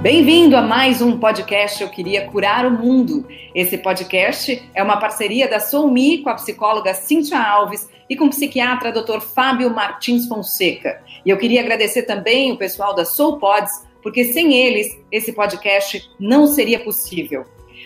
Bem-vindo a mais um podcast Eu Queria Curar o Mundo. Esse podcast é uma parceria da Soumi com a psicóloga Cíntia Alves e com o psiquiatra Dr. Fábio Martins Fonseca. E eu queria agradecer também o pessoal da Soul Pods, porque sem eles esse podcast não seria possível.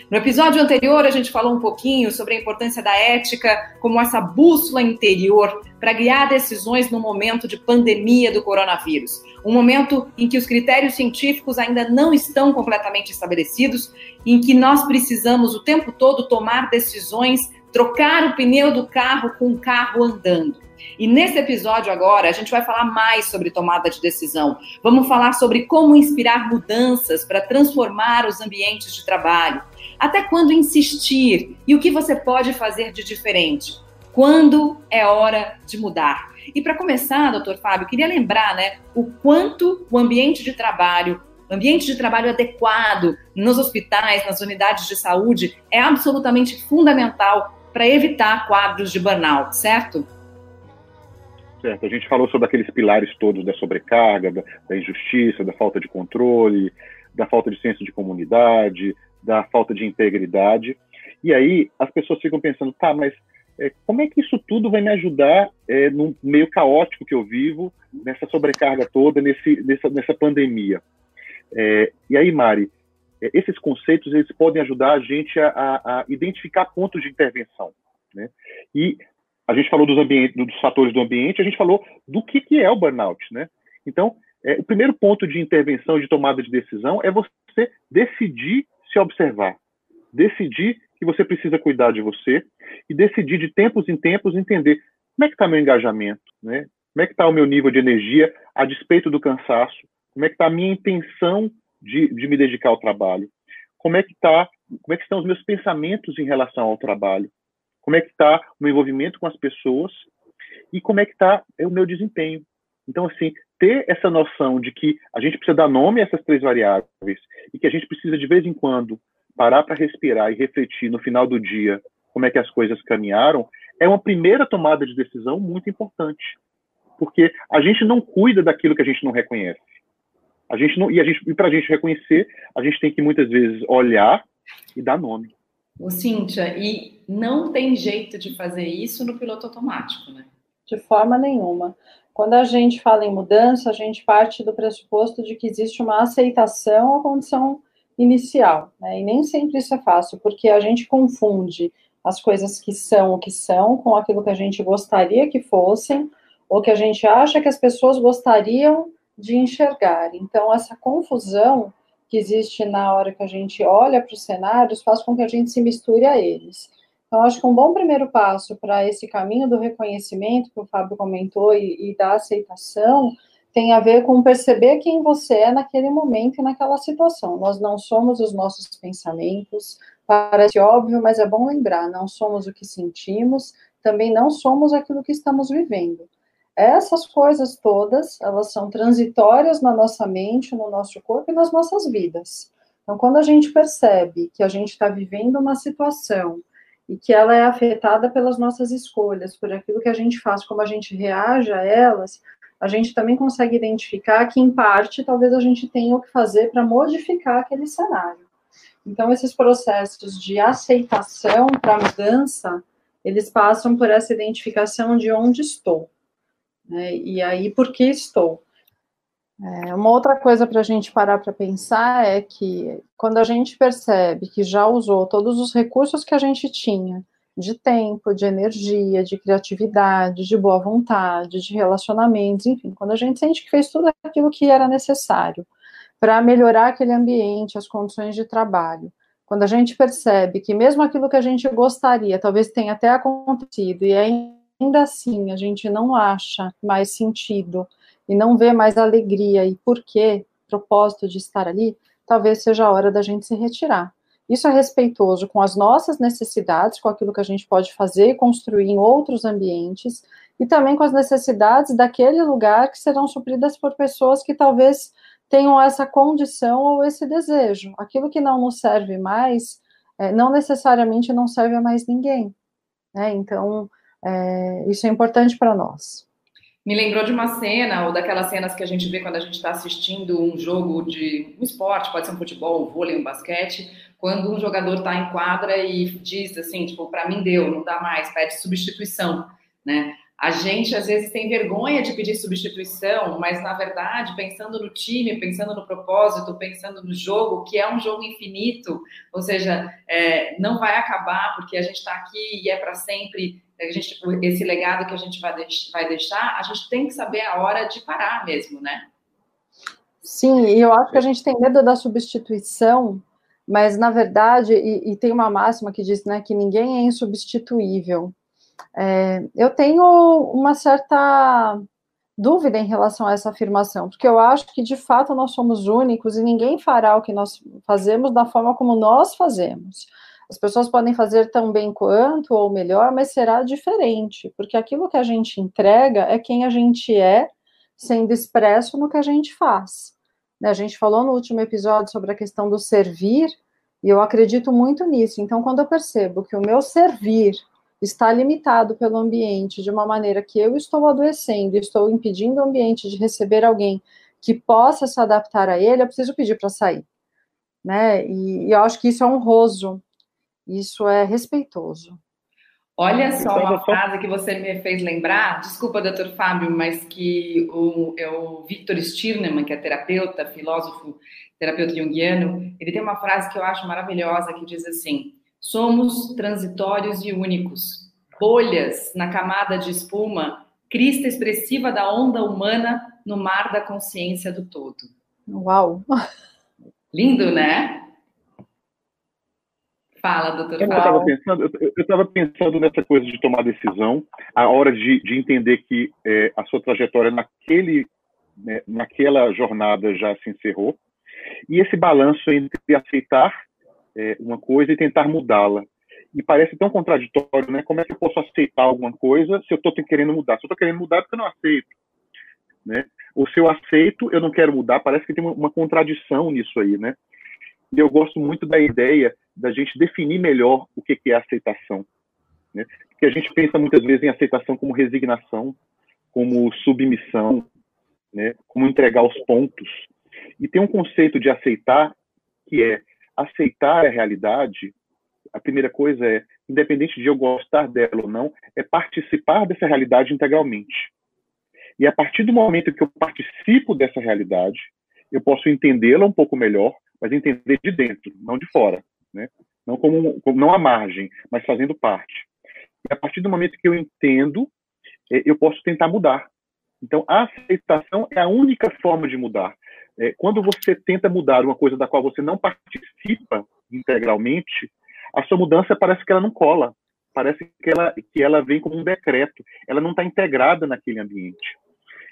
No episódio anterior, a gente falou um pouquinho sobre a importância da ética como essa bússola interior para guiar decisões no momento de pandemia do coronavírus. Um momento em que os critérios científicos ainda não estão completamente estabelecidos, em que nós precisamos o tempo todo tomar decisões, trocar o pneu do carro com o carro andando. E nesse episódio agora, a gente vai falar mais sobre tomada de decisão. Vamos falar sobre como inspirar mudanças para transformar os ambientes de trabalho. Até quando insistir e o que você pode fazer de diferente? Quando é hora de mudar? E para começar, doutor Fábio, queria lembrar né, o quanto o ambiente de trabalho, ambiente de trabalho adequado nos hospitais, nas unidades de saúde, é absolutamente fundamental para evitar quadros de burnout, certo? Certo. A gente falou sobre aqueles pilares todos da sobrecarga, da, da injustiça, da falta de controle, da falta de senso de comunidade, da falta de integridade. E aí as pessoas ficam pensando, tá, mas como é que isso tudo vai me ajudar é, no meio caótico que eu vivo, nessa sobrecarga toda, nesse, nessa, nessa pandemia? É, e aí, Mari, é, esses conceitos eles podem ajudar a gente a, a identificar pontos de intervenção. Né? E a gente falou dos, dos fatores do ambiente, a gente falou do que, que é o burnout. Né? Então, é, o primeiro ponto de intervenção, de tomada de decisão, é você decidir se observar, decidir que você precisa cuidar de você e decidir de tempos em tempos entender como é que está meu engajamento, né? Como é que está o meu nível de energia a despeito do cansaço? Como é que está a minha intenção de, de me dedicar ao trabalho? Como é que tá, como é que estão os meus pensamentos em relação ao trabalho? Como é que está o meu envolvimento com as pessoas? E como é que está o meu desempenho? Então, assim, ter essa noção de que a gente precisa dar nome a essas três variáveis e que a gente precisa, de vez em quando, parar para respirar e refletir no final do dia como é que as coisas caminharam, é uma primeira tomada de decisão muito importante. Porque a gente não cuida daquilo que a gente não reconhece. A gente não, e a gente, e para a gente reconhecer, a gente tem que muitas vezes olhar e dar nome. O Cíntia, e não tem jeito de fazer isso no piloto automático, né? De forma nenhuma. Quando a gente fala em mudança, a gente parte do pressuposto de que existe uma aceitação à condição inicial, né? E nem sempre isso é fácil, porque a gente confunde as coisas que são o que são com aquilo que a gente gostaria que fossem, ou que a gente acha que as pessoas gostariam de enxergar. Então, essa confusão que existe na hora que a gente olha para os cenários faz com que a gente se misture a eles. Então, acho que um bom primeiro passo para esse caminho do reconhecimento que o Fábio comentou e, e da aceitação tem a ver com perceber quem você é naquele momento e naquela situação. Nós não somos os nossos pensamentos, parece óbvio, mas é bom lembrar: não somos o que sentimos, também não somos aquilo que estamos vivendo. Essas coisas todas, elas são transitórias na nossa mente, no nosso corpo e nas nossas vidas. Então, quando a gente percebe que a gente está vivendo uma situação e que ela é afetada pelas nossas escolhas, por aquilo que a gente faz, como a gente reage a elas, a gente também consegue identificar que, em parte, talvez a gente tenha o que fazer para modificar aquele cenário. Então, esses processos de aceitação para mudança, eles passam por essa identificação de onde estou. Né? E aí, por que estou? É, uma outra coisa para a gente parar para pensar é que, quando a gente percebe que já usou todos os recursos que a gente tinha, de tempo, de energia, de criatividade, de boa vontade, de relacionamentos, enfim, quando a gente sente que fez tudo aquilo que era necessário para melhorar aquele ambiente, as condições de trabalho, quando a gente percebe que mesmo aquilo que a gente gostaria, talvez tenha até acontecido, e ainda assim a gente não acha mais sentido e não vê mais alegria e porquê, propósito de estar ali, talvez seja a hora da gente se retirar isso é respeitoso com as nossas necessidades, com aquilo que a gente pode fazer e construir em outros ambientes, e também com as necessidades daquele lugar que serão supridas por pessoas que talvez tenham essa condição ou esse desejo. Aquilo que não nos serve mais, é, não necessariamente não serve a mais ninguém. Né? Então, é, isso é importante para nós. Me lembrou de uma cena, ou daquelas cenas que a gente vê quando a gente está assistindo um jogo de um esporte, pode ser um futebol, um vôlei, um basquete, quando um jogador está em quadra e diz assim, tipo, para mim deu, não dá mais, pede substituição, né? A gente às vezes tem vergonha de pedir substituição, mas na verdade, pensando no time, pensando no propósito, pensando no jogo, que é um jogo infinito, ou seja, é, não vai acabar porque a gente está aqui e é para sempre. Gente, esse legado que a gente vai, vai deixar, a gente tem que saber a hora de parar mesmo, né? Sim, e eu acho que a gente tem medo da substituição, mas na verdade, e, e tem uma máxima que diz né, que ninguém é insubstituível. É, eu tenho uma certa dúvida em relação a essa afirmação, porque eu acho que de fato nós somos únicos e ninguém fará o que nós fazemos da forma como nós fazemos. As pessoas podem fazer tão bem quanto ou melhor, mas será diferente, porque aquilo que a gente entrega é quem a gente é, sendo expresso no que a gente faz. Né, a gente falou no último episódio sobre a questão do servir, e eu acredito muito nisso. Então, quando eu percebo que o meu servir está limitado pelo ambiente de uma maneira que eu estou adoecendo, estou impedindo o ambiente de receber alguém que possa se adaptar a ele, eu preciso pedir para sair. Né? E, e, eu acho que isso é honroso, isso é respeitoso. Olha só uma frase que você me fez lembrar, desculpa, doutor Fábio, mas que o, é o Victor Stirnemann, que é terapeuta, filósofo, terapeuta junguiano, ele tem uma frase que eu acho maravilhosa, que diz assim, Somos transitórios e únicos, bolhas na camada de espuma, crista expressiva da onda humana no mar da consciência do todo. Uau! Lindo, né? Fala, doutor eu estava pensando, eu pensando nessa coisa de tomar decisão, a hora de, de entender que é, a sua trajetória naquele, né, naquela jornada já se encerrou, e esse balanço entre aceitar é, uma coisa e tentar mudá-la. E parece tão contraditório, né? Como é que eu posso aceitar alguma coisa se eu estou querendo mudar? Se eu estou querendo mudar é porque eu não aceito, né? Ou se eu aceito, eu não quero mudar. Parece que tem uma, uma contradição nisso aí, né? E eu gosto muito da ideia da gente definir melhor o que, é aceitação, né? Porque a gente pensa muitas vezes em aceitação como resignação, como submissão, né? Como entregar os pontos. E tem um conceito de aceitar que é aceitar a realidade, a primeira coisa é, independente de eu gostar dela ou não, é participar dessa realidade integralmente. E a partir do momento que eu participo dessa realidade, eu posso entendê-la um pouco melhor, mas entender de dentro, não de fora, né? Não como, como não à margem, mas fazendo parte. E a partir do momento que eu entendo, é, eu posso tentar mudar. Então, a aceitação é a única forma de mudar é, quando você tenta mudar uma coisa da qual você não participa integralmente, a sua mudança parece que ela não cola, parece que ela, que ela vem como um decreto, ela não está integrada naquele ambiente.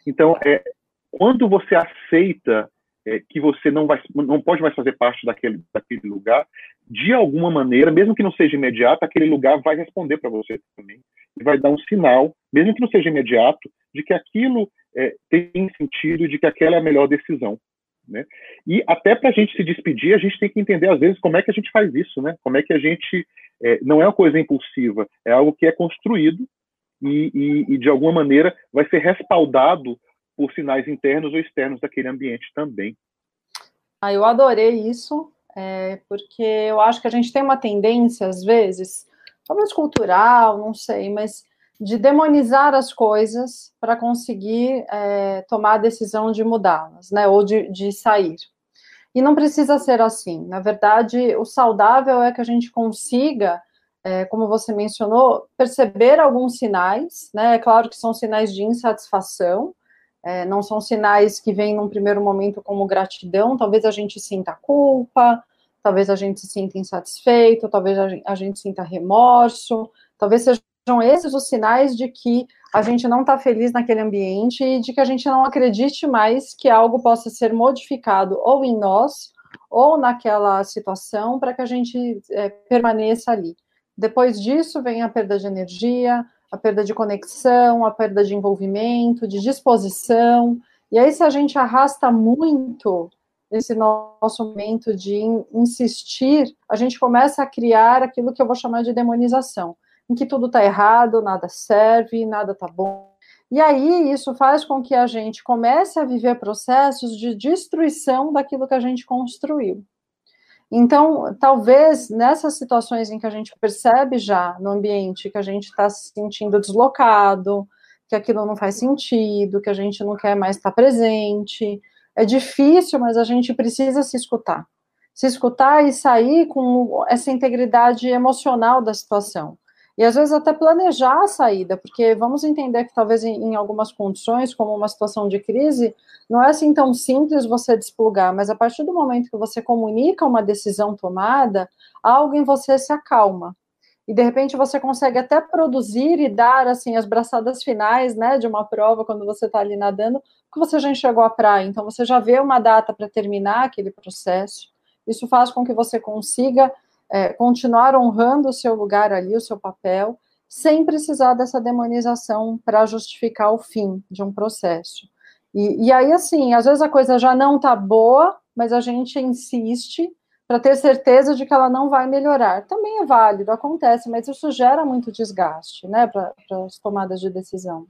Então, é, quando você aceita é, que você não, vai, não pode mais fazer parte daquele, daquele lugar, de alguma maneira, mesmo que não seja imediato, aquele lugar vai responder para você também. E vai dar um sinal, mesmo que não seja imediato, de que aquilo é, tem sentido, de que aquela é a melhor decisão. Né? E até para a gente se despedir, a gente tem que entender, às vezes, como é que a gente faz isso, né? Como é que a gente. É, não é uma coisa impulsiva, é algo que é construído e, e, e, de alguma maneira, vai ser respaldado por sinais internos ou externos daquele ambiente também. Ah, eu adorei isso, é, porque eu acho que a gente tem uma tendência, às vezes, talvez cultural, não sei, mas de demonizar as coisas para conseguir é, tomar a decisão de mudá-las, né, ou de, de sair. E não precisa ser assim. Na verdade, o saudável é que a gente consiga, é, como você mencionou, perceber alguns sinais, né? É claro que são sinais de insatisfação, é, não são sinais que vêm num primeiro momento como gratidão, talvez a gente sinta culpa, talvez a gente se sinta insatisfeito, talvez a gente, a gente sinta remorso, talvez seja sejam esses os sinais de que a gente não está feliz naquele ambiente e de que a gente não acredite mais que algo possa ser modificado ou em nós ou naquela situação para que a gente é, permaneça ali. Depois disso vem a perda de energia, a perda de conexão, a perda de envolvimento, de disposição. E aí, se a gente arrasta muito esse nosso momento de insistir, a gente começa a criar aquilo que eu vou chamar de demonização em que tudo está errado, nada serve, nada está bom. E aí isso faz com que a gente comece a viver processos de destruição daquilo que a gente construiu. Então, talvez nessas situações em que a gente percebe já no ambiente que a gente está se sentindo deslocado, que aquilo não faz sentido, que a gente não quer mais estar presente, é difícil, mas a gente precisa se escutar. Se escutar e sair com essa integridade emocional da situação. E às vezes até planejar a saída, porque vamos entender que talvez em, algumas condições, como uma situação de crise, não é assim tão simples você desplugar, mas a partir do momento que você comunica uma decisão tomada, algo em você se acalma. E de repente você consegue até produzir e dar assim as braçadas finais, né, de uma prova quando você está ali nadando, que você já enxergou a praia, então você já vê uma data para terminar aquele processo. Isso faz com que você consiga é, continuar honrando o seu lugar ali, o seu papel, sem precisar dessa demonização para justificar o fim de um processo. E, e aí, assim, às vezes a coisa já não está boa, mas a gente insiste para ter certeza de que ela não vai melhorar. Também é válido, acontece, mas isso gera muito desgaste, né, para as tomadas de decisão.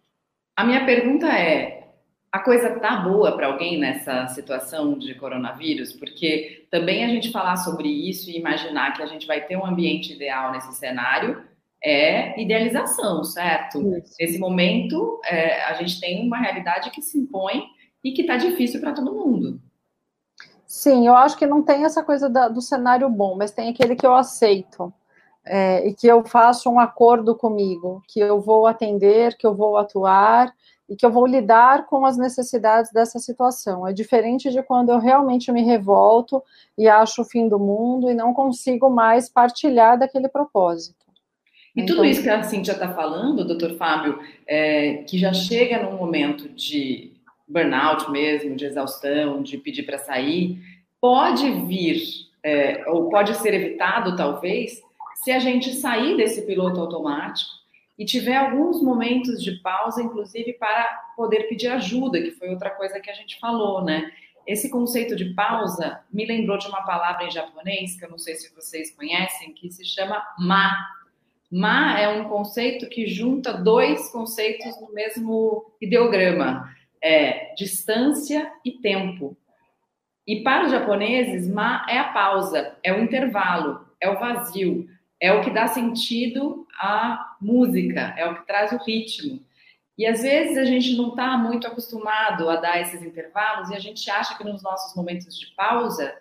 A minha pergunta é: a coisa tá boa para alguém nessa situação de coronavírus, porque também a gente falar sobre isso e imaginar que a gente vai ter um ambiente ideal nesse cenário é idealização, certo? Isso. Nesse momento, é, a gente tem uma realidade que se impõe e que está difícil para todo mundo. Sim, eu acho que não tem essa coisa da, do cenário bom, mas tem aquele que eu aceito. É, e que eu faço um acordo comigo, que eu vou atender, que eu vou atuar e que eu vou lidar com as necessidades dessa situação. É diferente de quando eu realmente me revolto e acho o fim do mundo e não consigo mais partilhar daquele propósito. E então, tudo isso que a Cintia está falando, doutor Fábio, é, que já chega num momento de burnout mesmo, de exaustão, de pedir para sair, pode vir, é, ou pode ser evitado, talvez, se a gente sair desse piloto automático e tiver alguns momentos de pausa, inclusive para poder pedir ajuda, que foi outra coisa que a gente falou, né? Esse conceito de pausa me lembrou de uma palavra em japonês, que eu não sei se vocês conhecem, que se chama ma. Ma é um conceito que junta dois conceitos no mesmo ideograma: é distância e tempo. E para os japoneses, ma é a pausa, é o intervalo, é o vazio, é o que dá sentido à música, é o que traz o ritmo. E às vezes a gente não está muito acostumado a dar esses intervalos e a gente acha que nos nossos momentos de pausa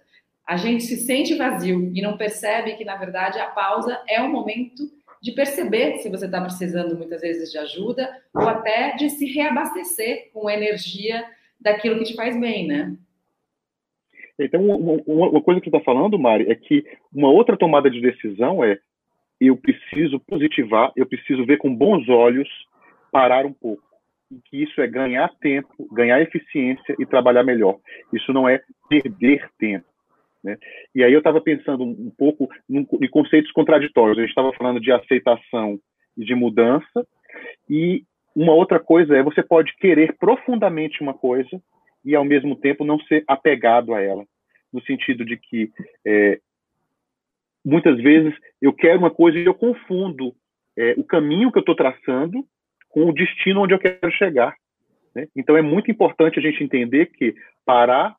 a gente se sente vazio e não percebe que na verdade a pausa é o momento de perceber se você está precisando muitas vezes de ajuda ou até de se reabastecer com energia daquilo que te faz bem, né? Então, uma coisa que você está falando, Mari, é que uma outra tomada de decisão é eu preciso positivar, eu preciso ver com bons olhos, parar um pouco. E que isso é ganhar tempo, ganhar eficiência e trabalhar melhor. Isso não é perder tempo. Né? E aí eu estava pensando um pouco em conceitos contraditórios. A gente estava falando de aceitação e de mudança, e uma outra coisa é você pode querer profundamente uma coisa e ao mesmo tempo não ser apegado a ela, no sentido de que é, muitas vezes eu quero uma coisa e eu confundo é, o caminho que eu estou traçando com o destino onde eu quero chegar. Né? Então é muito importante a gente entender que parar,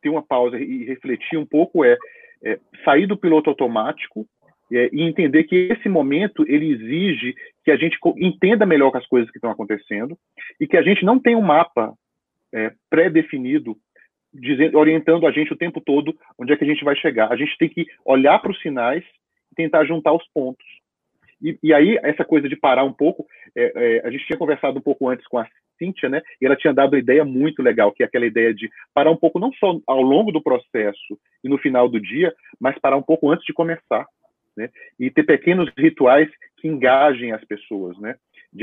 ter uma pausa e refletir um pouco é, é sair do piloto automático é, e entender que esse momento ele exige que a gente entenda melhor as coisas que estão acontecendo e que a gente não tem um mapa é, pré-definido dizendo, orientando a gente o tempo todo onde é que a gente vai chegar. A gente tem que olhar para os sinais e tentar juntar os pontos. E, e, aí, essa coisa de parar um pouco, é, é, a gente tinha conversado um pouco antes com a Cíntia, né? E ela tinha dado uma ideia muito legal, que é aquela ideia de parar um pouco, não só ao longo do processo e no final do dia, mas parar um pouco antes de começar, né? E ter pequenos rituais que engajem as pessoas, né?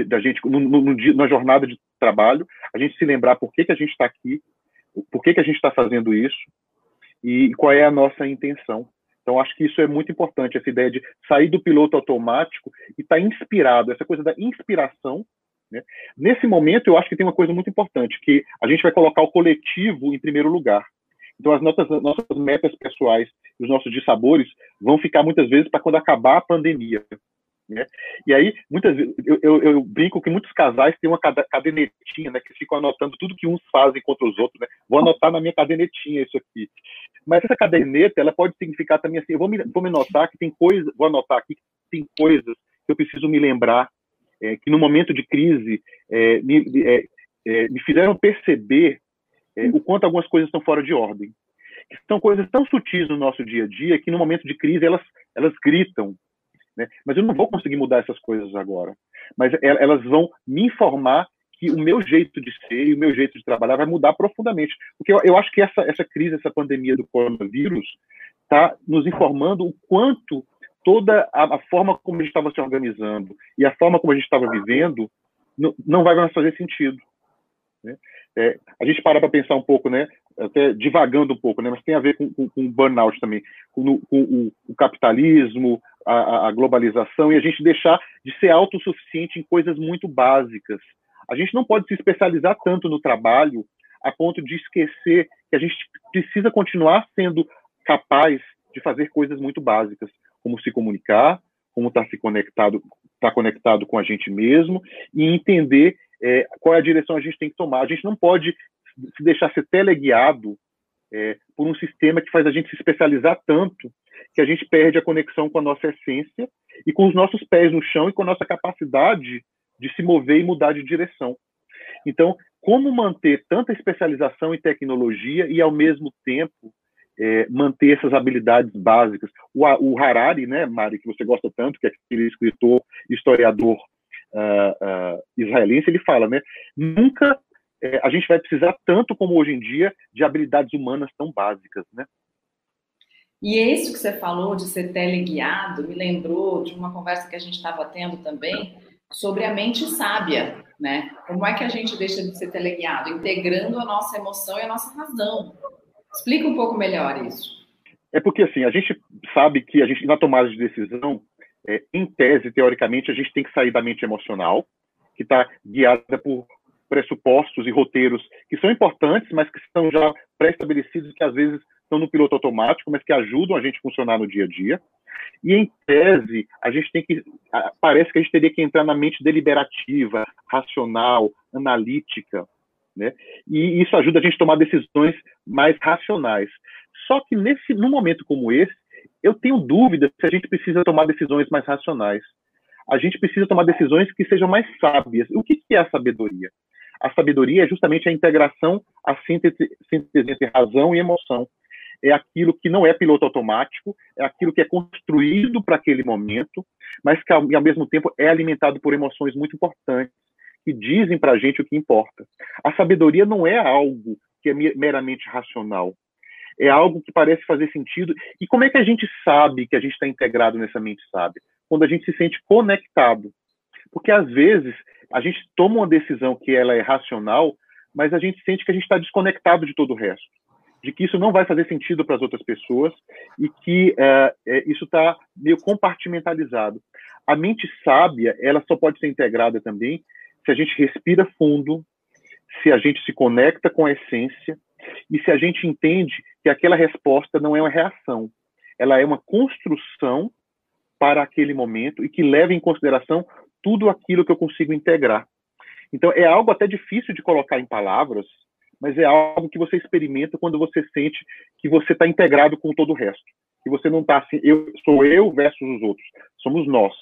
Da gente, no, no, no, na jornada de trabalho, a gente se lembrar por que, que a gente está aqui, por que, que a gente está fazendo isso e qual é a nossa intenção. Então, acho que isso é muito importante, essa ideia de sair do piloto automático e estar tá inspirado, essa coisa da inspiração. Né? Nesse momento, eu acho que tem uma coisa muito importante, que a gente vai colocar o coletivo em primeiro lugar. Então, as nossas, nossas metas pessoais, os nossos dissabores, vão ficar muitas vezes para quando acabar a pandemia. Né? E aí, muitas vezes, eu, eu, eu, brinco que muitos casais têm uma cadernetinha, né, que ficam anotando tudo que uns fazem contra os outros, né? Vou anotar na minha cadernetinha isso aqui. Mas essa caderneta, ela pode significar também assim, eu vou me, vou me notar que tem coisas, vou anotar aqui que tem coisas que eu preciso me lembrar, é, que no momento de crise é, me, é, é me fizeram perceber é, o quanto algumas coisas estão fora de ordem. Que são coisas tão sutis no nosso dia a dia que no momento de crise elas, elas gritam, né? Mas eu não vou conseguir mudar essas coisas agora. Mas elas vão me informar que o meu jeito de ser e o meu jeito de trabalhar vai mudar profundamente. Porque eu, eu acho que essa, essa crise, essa pandemia do coronavírus, está nos informando o quanto toda a, a, forma como a gente estava se organizando e a forma como a gente estava vivendo não, não vai mais fazer sentido. Né? É, a gente para para pensar um pouco, né? Até divagando um pouco, né? Mas tem a ver com, com burnout também, com, com o, o, capitalismo, a, a, globalização e a gente deixar de ser autossuficiente em coisas muito básicas. A gente não pode se especializar tanto no trabalho a ponto de esquecer que a gente precisa continuar sendo capaz de fazer coisas muito básicas, como se comunicar, como estar tá se conectado, estar tá conectado com a gente mesmo e entender é, qual é a direção a gente tem que tomar. A gente não pode se deixar ser teleguiado é, por um sistema que faz a gente se especializar tanto que a gente perde a conexão com a nossa essência e com os nossos pés no chão e com a nossa capacidade de se mover e mudar de direção. Então, como manter tanta especialização em tecnologia e, ao mesmo tempo, é, manter essas habilidades básicas? O, o, Harari, né, Mari, que você gosta tanto, que é aquele escritor, historiador uh, uh, israelense, ele fala, né, nunca é, a gente vai precisar tanto como hoje em dia de habilidades humanas tão básicas, né? E isso que você falou de ser teleguiado me lembrou de uma conversa que a gente estava tendo também sobre a mente sábia, né? Como é que a gente deixa de ser teleguiado? Integrando a nossa emoção e a nossa razão. Explica um pouco melhor isso. É porque, assim, a gente sabe que a gente, na tomada de decisão, é, em tese, teoricamente, a gente tem que sair da mente emocional, que está guiada por pressupostos e roteiros que são importantes, mas que estão já pré-estabelecidos, que às vezes estão no piloto automático, mas que ajudam a gente a funcionar no dia a dia. E em tese, a gente tem que. Parece que a gente teria que entrar na mente deliberativa, racional, analítica, né? E isso ajuda a gente a tomar decisões mais racionais. Só que nesse, num momento como esse, eu tenho dúvida se a gente precisa tomar decisões mais racionais. A gente precisa tomar decisões que sejam mais sábias. O que é a sabedoria? A sabedoria é justamente a integração, a síntese, entre razão e emoção. É aquilo que não é piloto automático, é aquilo que é construído para aquele momento, mas que ao, ao mesmo tempo é alimentado por emoções muito importantes que dizem para a gente o que importa. A sabedoria não é algo que é meramente racional. É algo que parece fazer sentido. E como é que a gente sabe que a gente está integrado nessa mente sábia? Quando a gente se sente conectado. Porque às vezes a gente toma uma decisão que ela é racional, mas a gente sente que a gente está desconectado de todo o resto, de que isso não vai fazer sentido para as outras pessoas e que é, é, isso está meio compartimentalizado. A mente sábia, ela só pode ser integrada também se a gente respira fundo, se a gente se conecta com a essência e se a gente entende que aquela resposta não é uma reação, ela é uma construção para aquele momento e que leva em consideração tudo aquilo que eu consigo integrar. Então, é algo até difícil de colocar em palavras, mas é algo que você experimenta quando você sente que você está integrado com todo o resto. Que você não está assim, eu sou eu versus os outros, somos nós.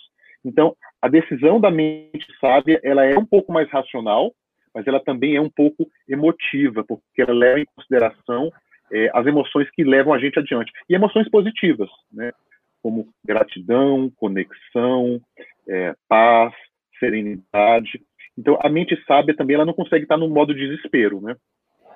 Então, a decisão da mente sábia, ela é um pouco mais racional, mas ela também é um pouco emotiva, porque ela leva em consideração é, as emoções que levam a gente adiante. E emoções positivas, né? como gratidão, conexão, é, paz, serenidade. Então, a mente sábia também ela não consegue estar no modo desespero, né?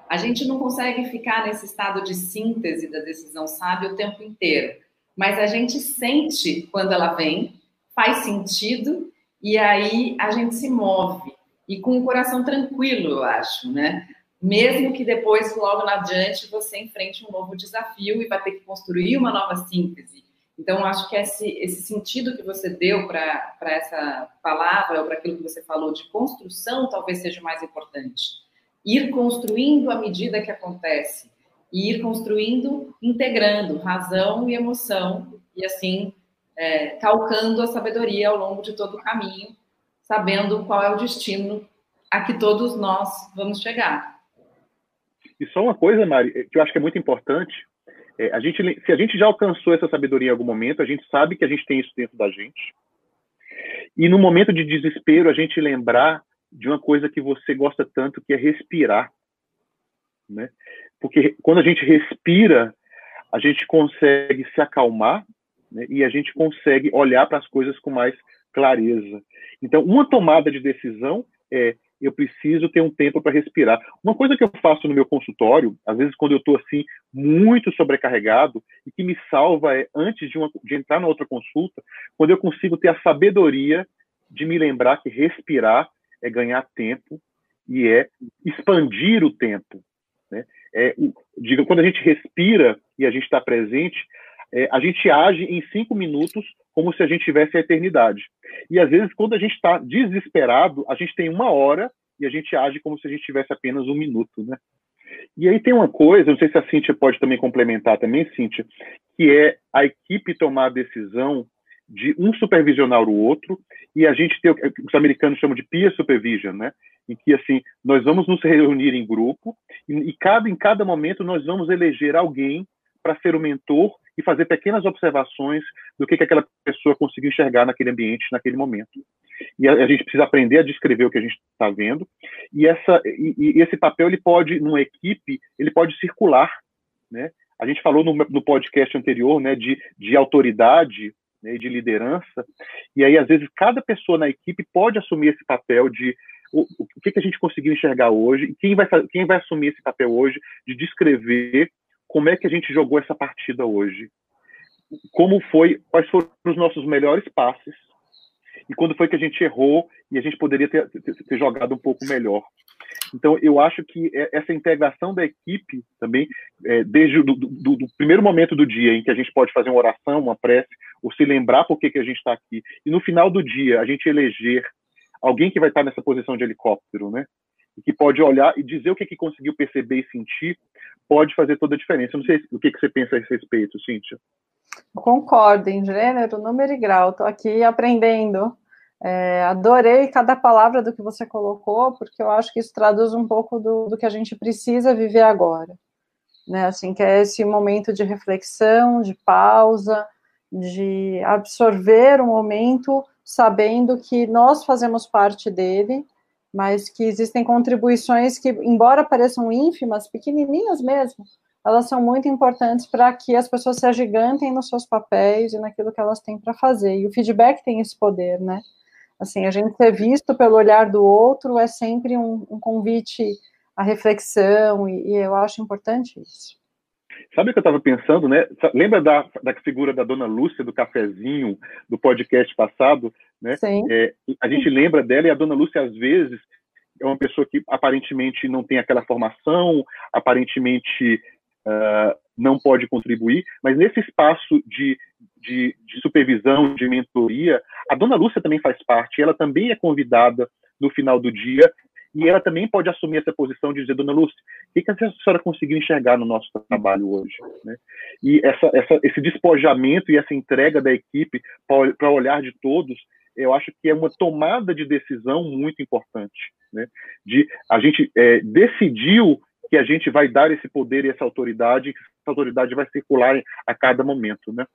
A gente não consegue ficar nesse estado de síntese da decisão sábia o tempo inteiro, mas a gente sente quando ela vem, faz sentido e aí a gente se move e com o coração tranquilo, eu acho, né? Mesmo que depois, logo na adiante, você enfrente um novo desafio e vai ter que construir uma nova síntese. Então, acho que esse, esse sentido que você deu para essa palavra, ou para aquilo que você falou de construção, talvez seja mais importante. Ir construindo à medida que acontece, e ir construindo integrando razão e emoção, e assim é, calcando a sabedoria ao longo de todo o caminho, sabendo qual é o destino a que todos nós vamos chegar. E só uma coisa, Mari, que eu acho que é muito importante, é, a gente, se a gente já alcançou essa sabedoria em algum momento, a gente sabe que a gente tem isso dentro da gente. E no momento de desespero, a gente lembrar de uma coisa que você gosta tanto, que é respirar. Né? Porque quando a gente respira, a gente consegue se acalmar né? e a gente consegue olhar para as coisas com mais clareza. Então, uma tomada de decisão é eu preciso ter um tempo para respirar. Uma coisa que eu faço no meu consultório, às vezes quando eu estou assim muito sobrecarregado e que me salva é antes de, uma, de entrar na outra consulta, quando eu consigo ter a sabedoria de me lembrar que respirar é ganhar tempo e é expandir o tempo. Né? É, diga, quando a gente respira e a gente está presente, é, a gente age em cinco minutos como se a gente tivesse a eternidade. E às vezes, quando a gente está desesperado, a gente tem uma hora e a gente age como se a gente tivesse apenas um minuto, né? E aí tem uma coisa, não sei se a Cíntia pode também complementar também, Cíntia, que é a equipe tomar a decisão de um supervisionar o outro e a gente ter o que os americanos chamam de peer supervision, né? Em que assim nós vamos nos reunir em grupo e, e cada em cada momento nós vamos eleger alguém para ser o mentor e fazer pequenas observações do que, que aquela pessoa conseguiu enxergar naquele ambiente, naquele momento. E a, a gente precisa aprender a descrever o que a gente está vendo. E, essa, e, e, esse papel, ele pode, numa equipe, ele pode circular, né? A gente falou no, no podcast anterior, né, de, de autoridade né, de liderança, e aí, às vezes, cada pessoa na equipe pode assumir esse papel de o, o que, que a gente conseguiu enxergar hoje, e quem vai, quem vai assumir esse papel hoje de descrever como é que a gente jogou essa partida hoje, como foi, quais foram os nossos melhores passes e quando foi que a gente errou e a gente poderia ter, ter, ter jogado um pouco melhor. Então, eu acho que é, essa integração da equipe também, é, desde o do, do, do, primeiro momento do dia em que a gente pode fazer uma oração, uma prece, ou se lembrar por que, que a gente está aqui, e no final do dia a gente eleger alguém que vai estar nessa posição de helicóptero, né? Que pode olhar e dizer o que, que conseguiu perceber e sentir, pode fazer toda a diferença. Eu não sei o que, que você pensa a esse respeito, Cíntia. Concordo, em gênero, número e grau. Estou aqui aprendendo. É, adorei cada palavra do que você colocou, porque eu acho que isso traduz um pouco do, do que a gente precisa viver agora. Né? Assim, que é esse momento de reflexão, de pausa, de absorver o momento, sabendo que nós fazemos parte dele, mas que existem contribuições que, embora pareçam ínfimas, pequenininhas mesmo, elas são muito importantes para que as pessoas se agigantem nos seus papéis e naquilo que elas têm para fazer. E o feedback tem esse poder, né? Assim, a gente ser visto pelo olhar do outro é sempre um, um convite à reflexão, e, e, eu acho importante isso. Sabe o que eu estava pensando, né? Lembra da, da figura da dona Lúcia, do cafezinho, do podcast passado? Né? Sim. É, a gente lembra dela e a dona Lúcia, às vezes, é uma pessoa que aparentemente não tem aquela formação, aparentemente uh, não pode contribuir, mas nesse espaço de, de, de, supervisão, de mentoria, a dona Lúcia também faz parte, ela também é convidada no final do dia, e ela também pode assumir essa posição de dizer, dona Lúcia, o que, que a senhora conseguiu enxergar no nosso trabalho hoje? Né? E essa, essa, esse despojamento e essa entrega da equipe para o olhar de todos, eu acho que é uma tomada de decisão muito importante. Né? De a gente é, decidiu que a gente vai dar esse poder e essa autoridade, que essa autoridade vai circular a cada momento, né?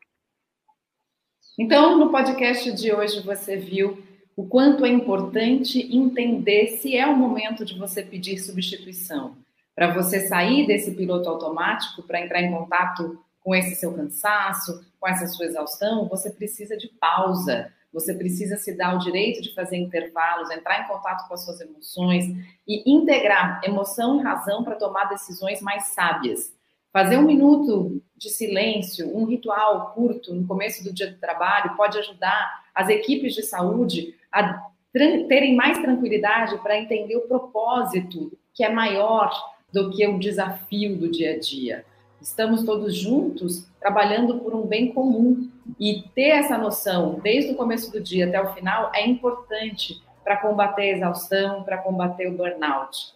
Então, no podcast de hoje você viu o quanto é importante entender se é o momento de você pedir substituição, para você sair desse piloto automático, para entrar em contato com esse seu cansaço, com essa sua exaustão, você precisa de pausa. Você precisa se dar o direito de fazer intervalos, entrar em contato com as suas emoções e integrar emoção e razão para tomar decisões mais sábias. Fazer um minuto de silêncio, um ritual curto no começo do dia do trabalho pode ajudar as equipes de saúde a terem mais tranquilidade para entender o propósito que é maior do que o desafio do dia a dia. Estamos todos juntos trabalhando por um bem comum e ter essa noção desde o começo do dia até o final é importante para combater a exaustão, para combater o burnout.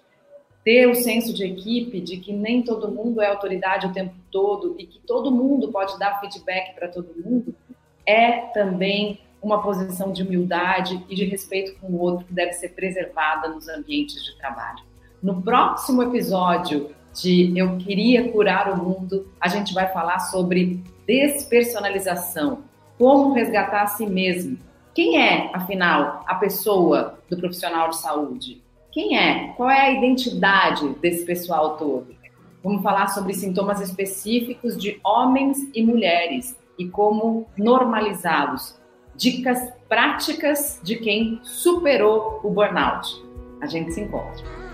Ter o senso de equipe de que nem todo mundo é autoridade o tempo todo e que todo mundo pode dar feedback para todo mundo é também uma posição de humildade e de respeito com o outro que deve ser preservada nos ambientes de trabalho. No próximo episódio de Eu Queria Curar o Mundo, a gente vai falar sobre despersonalização, como resgatar a si mesmo. Quem é, afinal, a pessoa do profissional de saúde? Quem é? Qual é a identidade desse pessoal todo? Vamos falar sobre sintomas específicos de homens e mulheres e como normalizá-los. Dicas práticas de quem superou o burnout. A gente se encontra.